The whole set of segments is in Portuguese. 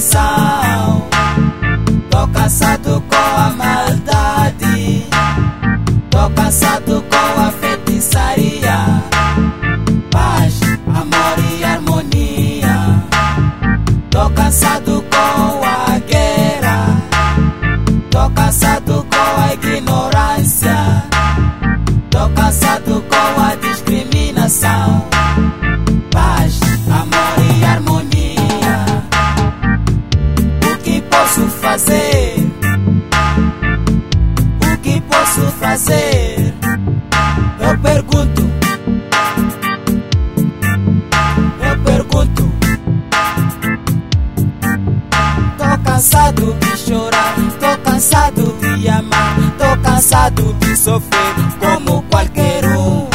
inside. Cansado de sofrer como qualquer um.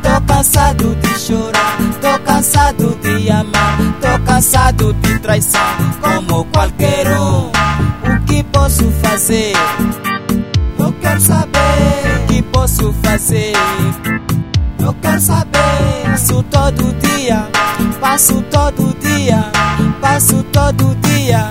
Tô cansado de chorar, tô cansado de amar, tô cansado de traição como qualquer um. O que posso fazer? Eu quero saber o que posso fazer. Eu quero saber. Passo todo dia, passo todo dia, passo todo dia.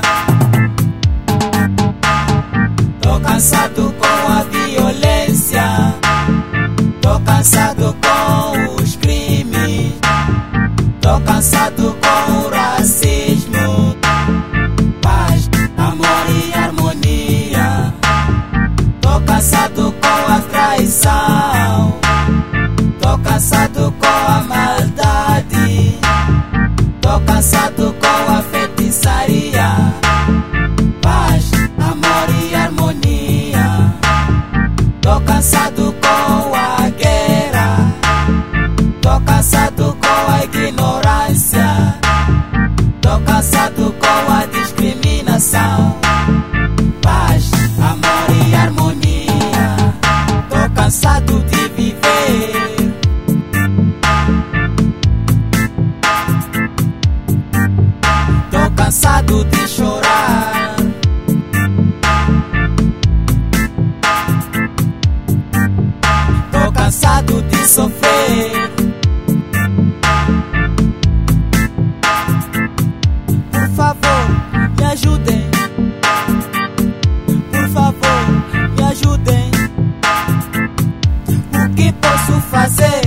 posso fazer?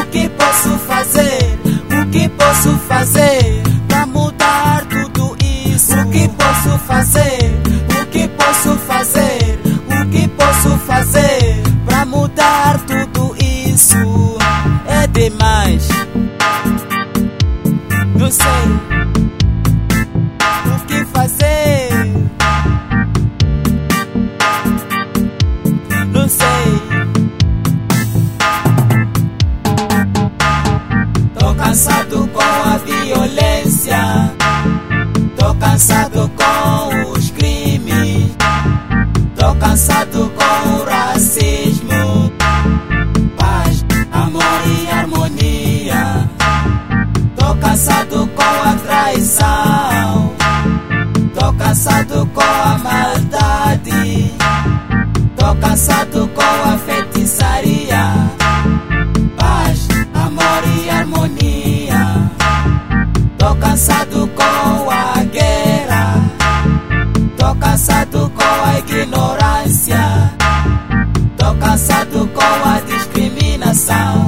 O que posso fazer? O que posso fazer pra mudar tudo isso? O que posso fazer? O que posso fazer? O que posso fazer pra mudar tudo isso? É demais. Não sei. caçado com a traição, tô caçado com a maldade, tô caçado com a feitiçaria. Paz, amor e harmonia, tô caçado com a guerra, tô caçado com a ignorância, tô caçado com a discriminação.